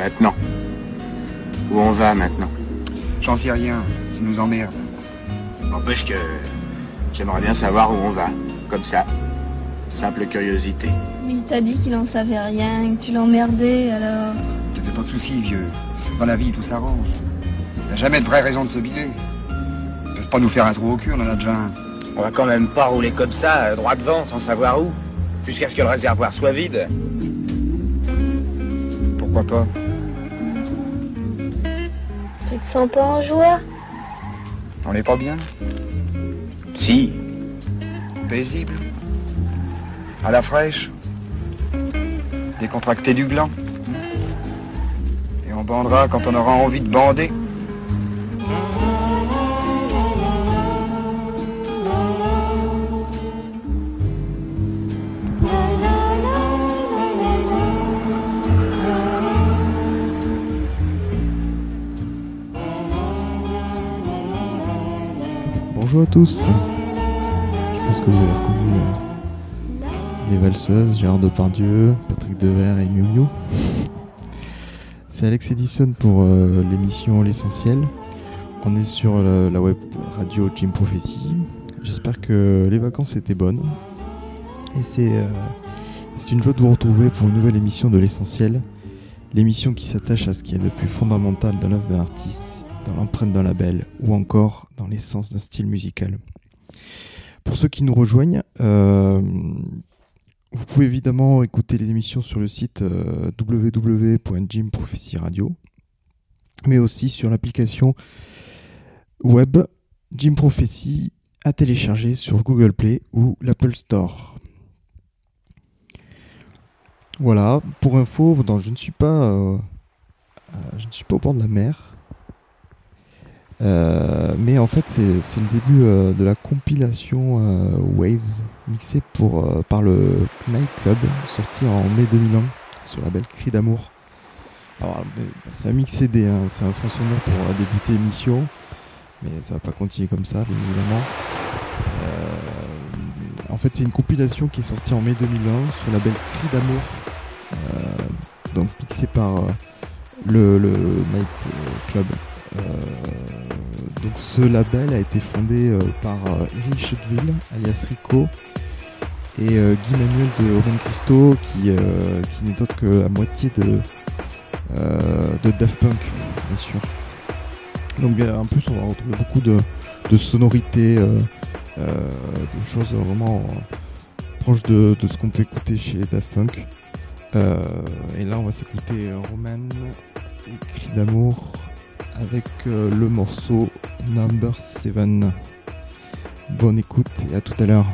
maintenant Où on va maintenant? J'en sais rien, tu nous emmerdes. N'empêche que j'aimerais bien savoir où on va. Comme ça. Simple curiosité. Mais il t'a dit qu'il en savait rien, que tu l'emmerdais, alors... Te fais pas de soucis, vieux. Dans la vie, tout s'arrange. T'as jamais de vraie raison de se biler. Ils peuvent pas nous faire un trou au cul, on en a déjà un. On va quand même pas rouler comme ça, euh, droit devant, sans savoir où. Jusqu'à ce que le réservoir soit vide. Pourquoi pas? Te sens pas en joie On est pas bien Si. Paisible. À la fraîche. Décontracté du gland. Et on bandera quand on aura envie de bander Je pense que vous avez reconnu euh, les valseuses, Gérard Depardieu, Patrick Devers et Miu Miu. C'est Alex Edison pour euh, l'émission L'Essentiel. On est sur la, la web radio Jim Prophecy. J'espère que les vacances étaient bonnes. Et c'est euh, une joie de vous retrouver pour une nouvelle émission de L'Essentiel. L'émission qui s'attache à ce qui est le plus fondamental dans l'œuvre d'un artiste, dans l'empreinte d'un label ou encore dans l'essence d'un style musical. Pour ceux qui nous rejoignent, euh, vous pouvez évidemment écouter les émissions sur le site euh, mais aussi sur l'application web Jim Prophecy à télécharger sur Google Play ou l'Apple Store. Voilà, pour info, je ne suis pas, euh, euh, je ne suis pas au bord de la mer. Euh, mais en fait, c'est le début euh, de la compilation euh, Waves mixée pour, euh, par le Night Club, sorti en mai 2001 sur le label Cri d'amour. Alors, c'est un mix CD, hein, c'est un fond sonore pour euh, débuter l'émission, mais ça va pas continuer comme ça, bien évidemment. En fait, c'est une compilation qui est sortie en mai 2001 sur le label Cri d'amour, donc mixé par le, le Night Club. Euh, donc ce label a été fondé euh, par euh, Eric Chedville, alias Rico, et euh, Guy Manuel de Owen Christo, qui, euh, n'est autre que la moitié de, euh, de Daft Punk, bien sûr. Donc en plus, on va retrouver beaucoup de, de sonorités, euh, euh, de choses vraiment euh, proches de, ce qu'on peut écouter chez Daft Punk. Euh, et là, on va s'écouter euh, Roman Cri d'amour avec euh, le morceau Number 7. Bonne écoute et à tout à l'heure.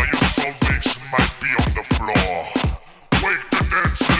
While your salvation might be on the floor. Wake the dancing.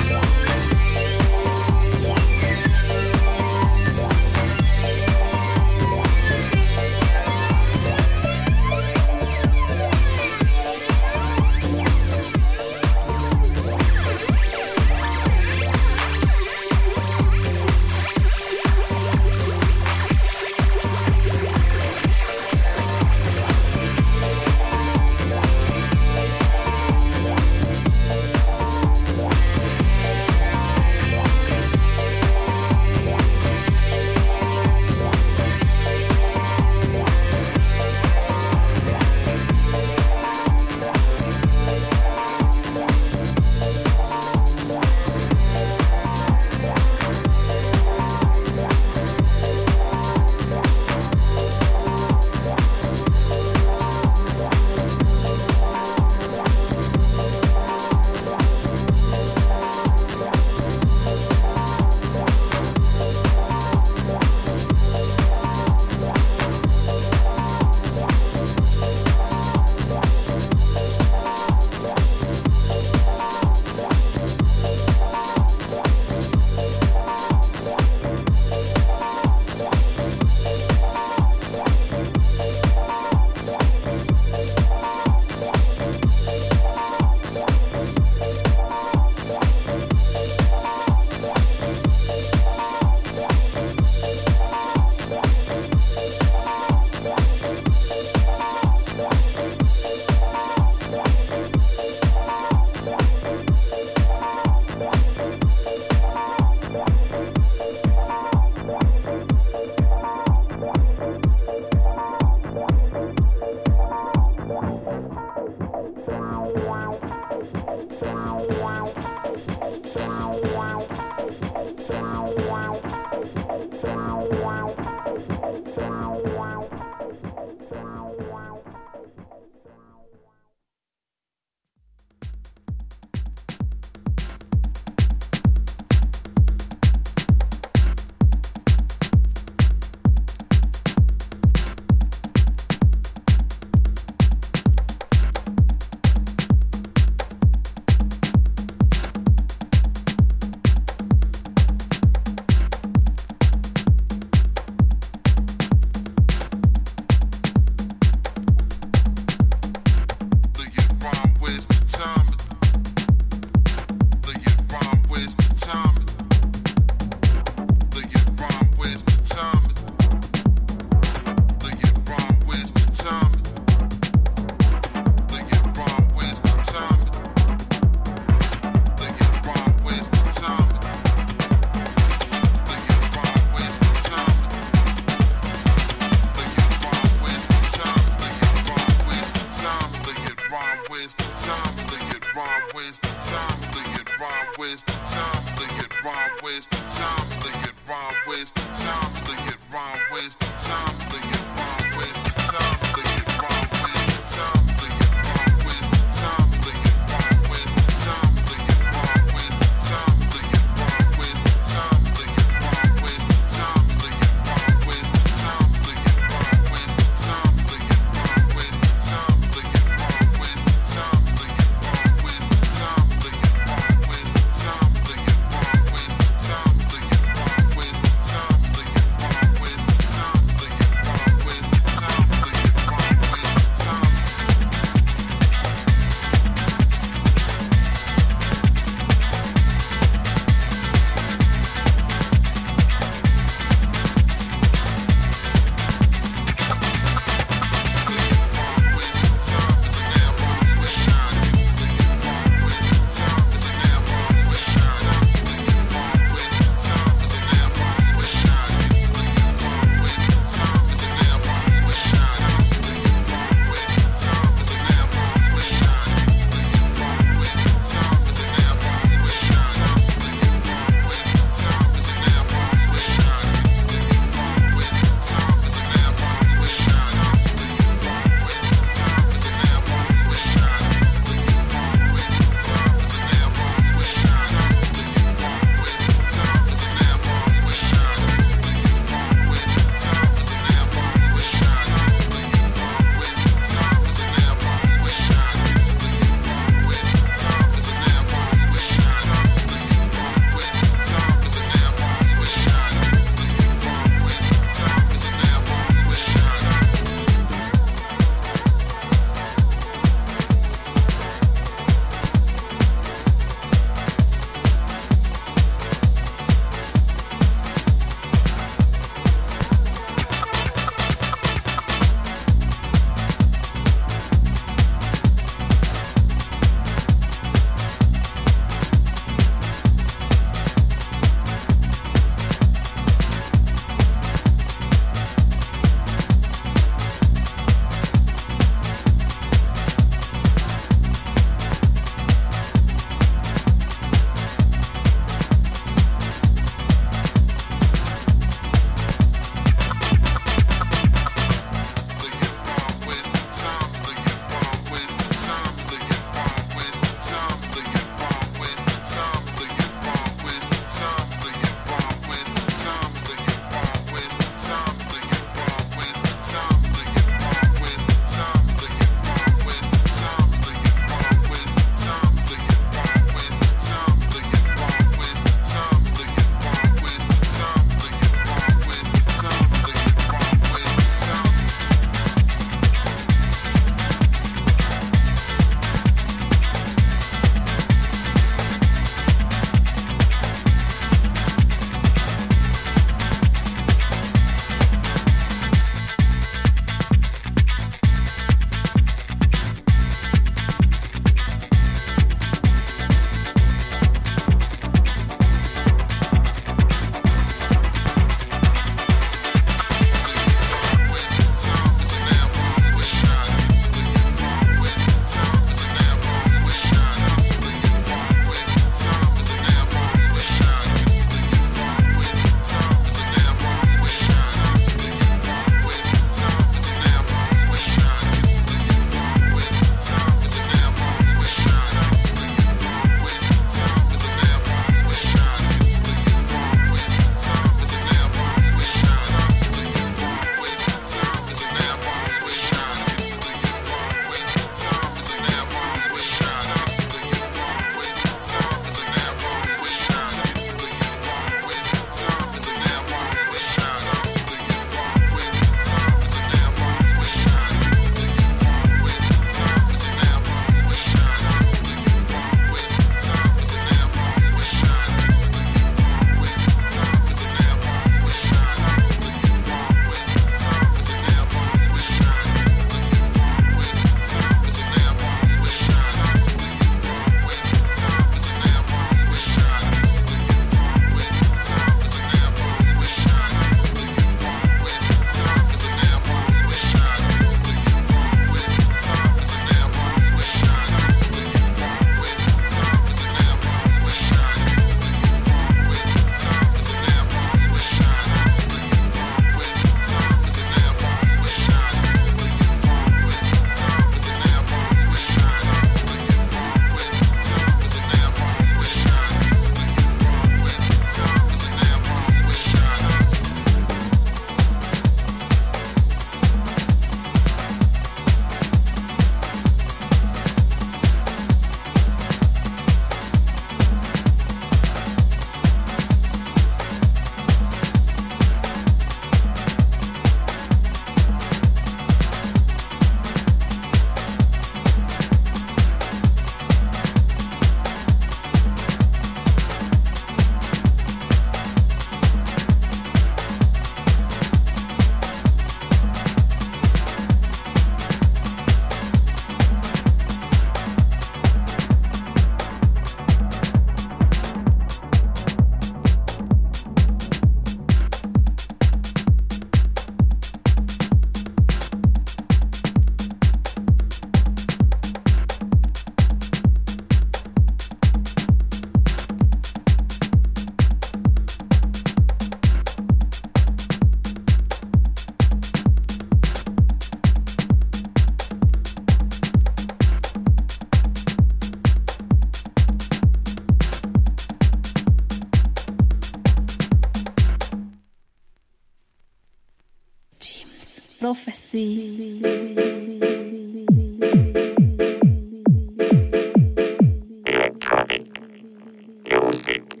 Music.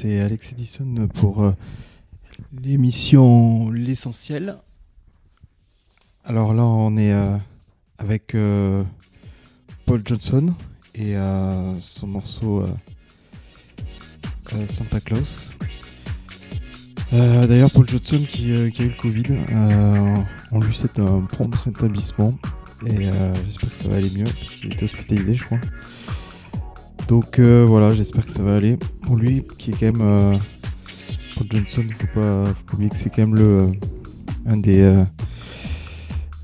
C'est Alex Edison pour euh, l'émission L'essentiel. Alors là, on est euh, avec euh, Paul Johnson et son morceau Santa Claus. D'ailleurs, Paul Johnson qui, a eu le Covid, on lui souhaite un prompt rétablissement et j'espère que ça va aller mieux parce qu'il était hospitalisé, je crois. Donc euh, voilà, j'espère que ça va aller. Pour lui, qui est quand même. Euh, Johnson, faut pas, faut pas oublier que c'est quand même le. euh, un des. euh,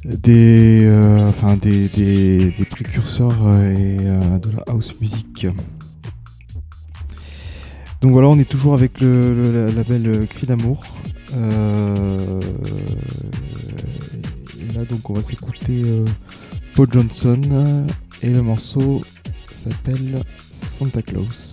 des. enfin, des, des, des précurseurs de la house music. Donc voilà, on est toujours avec le, le- la- label Cri d'amour. Et là, donc, on va s'écouter euh, Paul Johnson et le morceau s'appelle Santa Claus.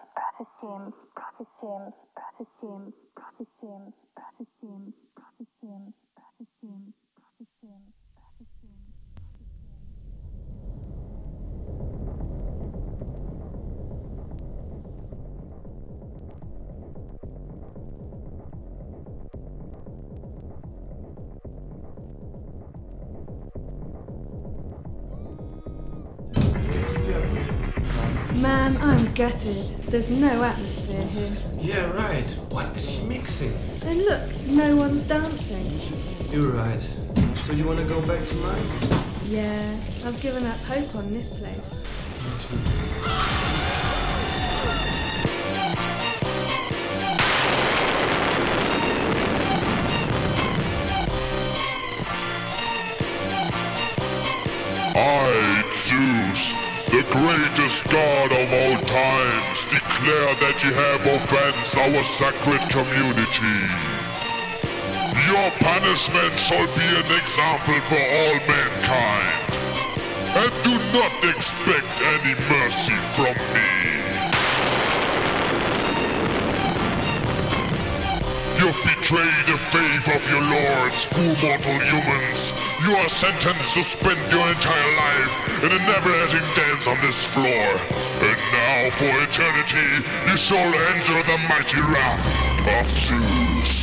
Man, I'm gutted. There's no atmosphere here. Yeah, right. What is she mixing? And look, no one's dancing. You're right. So you want to go back to mine? Yeah, I've given up hope on this place. Me too. I, Zeus, the greatest god of all times, declare that you have offensed our sacred community. Your punishment shall be an example for all mankind. And do not expect any mercy from me. You've betrayed the faith of your lords, poor mortal humans. You are sentenced to spend your entire life in a never-ending dance on this floor. And now, for eternity, you shall enter the mighty wrath of Zeus.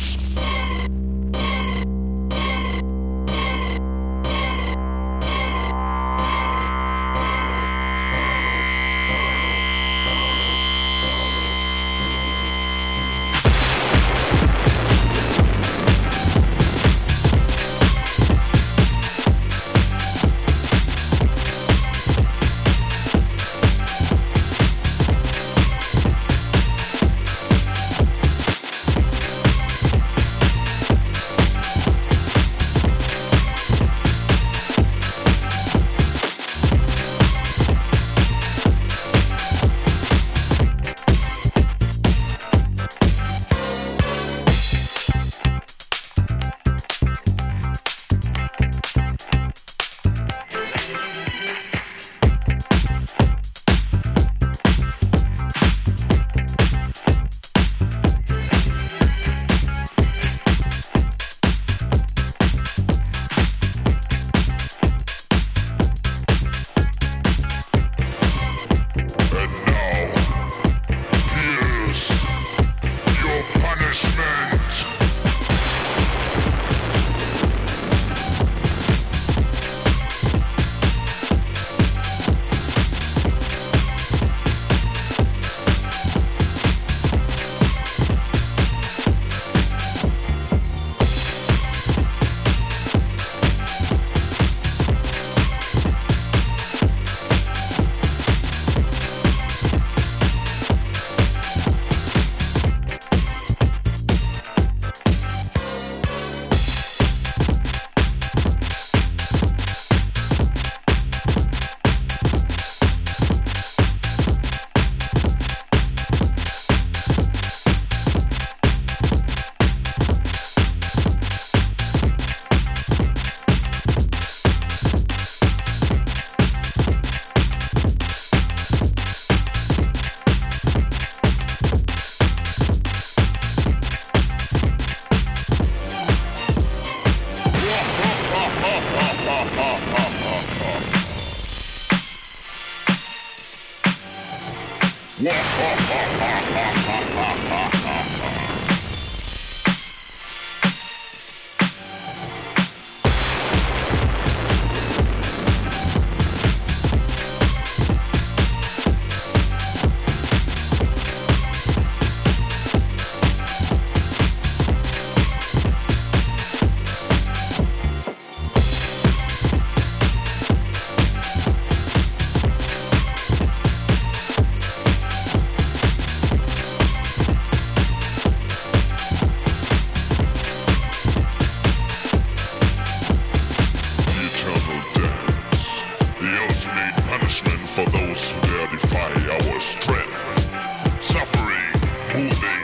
verify our strength, suffering, moving.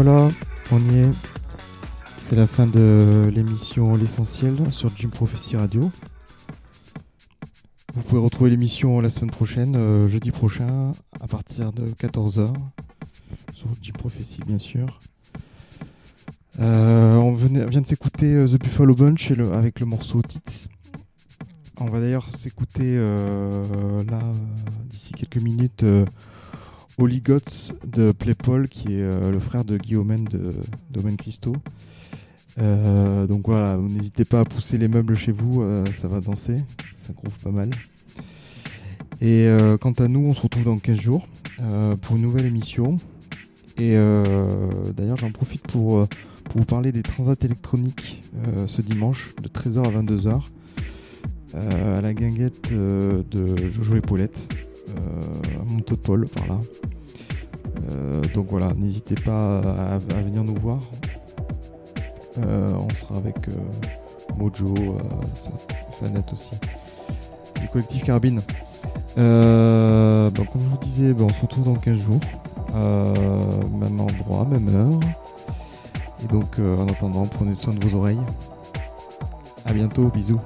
Voilà, on y est. C'est la fin de l'émission L'essentiel sur Jim Prophecy Radio. Vous pouvez retrouver l'émission la semaine prochaine, euh, jeudi prochain, à partir de 14h, sur Jim Prophecy bien sûr. Euh, on vient de s'écouter euh, The Buffalo Bunch avec le morceau Tits. On va d'ailleurs s'écouter là, d'ici quelques minutes, Gods de Playpol, qui est euh, le frère de Guillaume de Domaine Christo. Euh, donc voilà, n'hésitez pas à pousser les meubles chez vous, euh, ça va danser, ça groove pas mal. Et euh, quant à nous, on se retrouve dans 15 jours pour une nouvelle émission. Et d'ailleurs, j'en profite pour, vous parler des transats électroniques ce dimanche de 13h à 22h euh, à la guinguette de Jojo et Paulette Montopole par là. Euh, donc voilà, n'hésitez pas à, venir nous voir. Euh, on sera avec euh, Mojo, euh, Fanette aussi, du collectif Carbine. Euh, bon, comme je vous disais, ben, on se retrouve dans 15 jours. Euh, même endroit, même heure. Et donc, euh, en attendant, prenez soin de vos oreilles. À bientôt, bisous.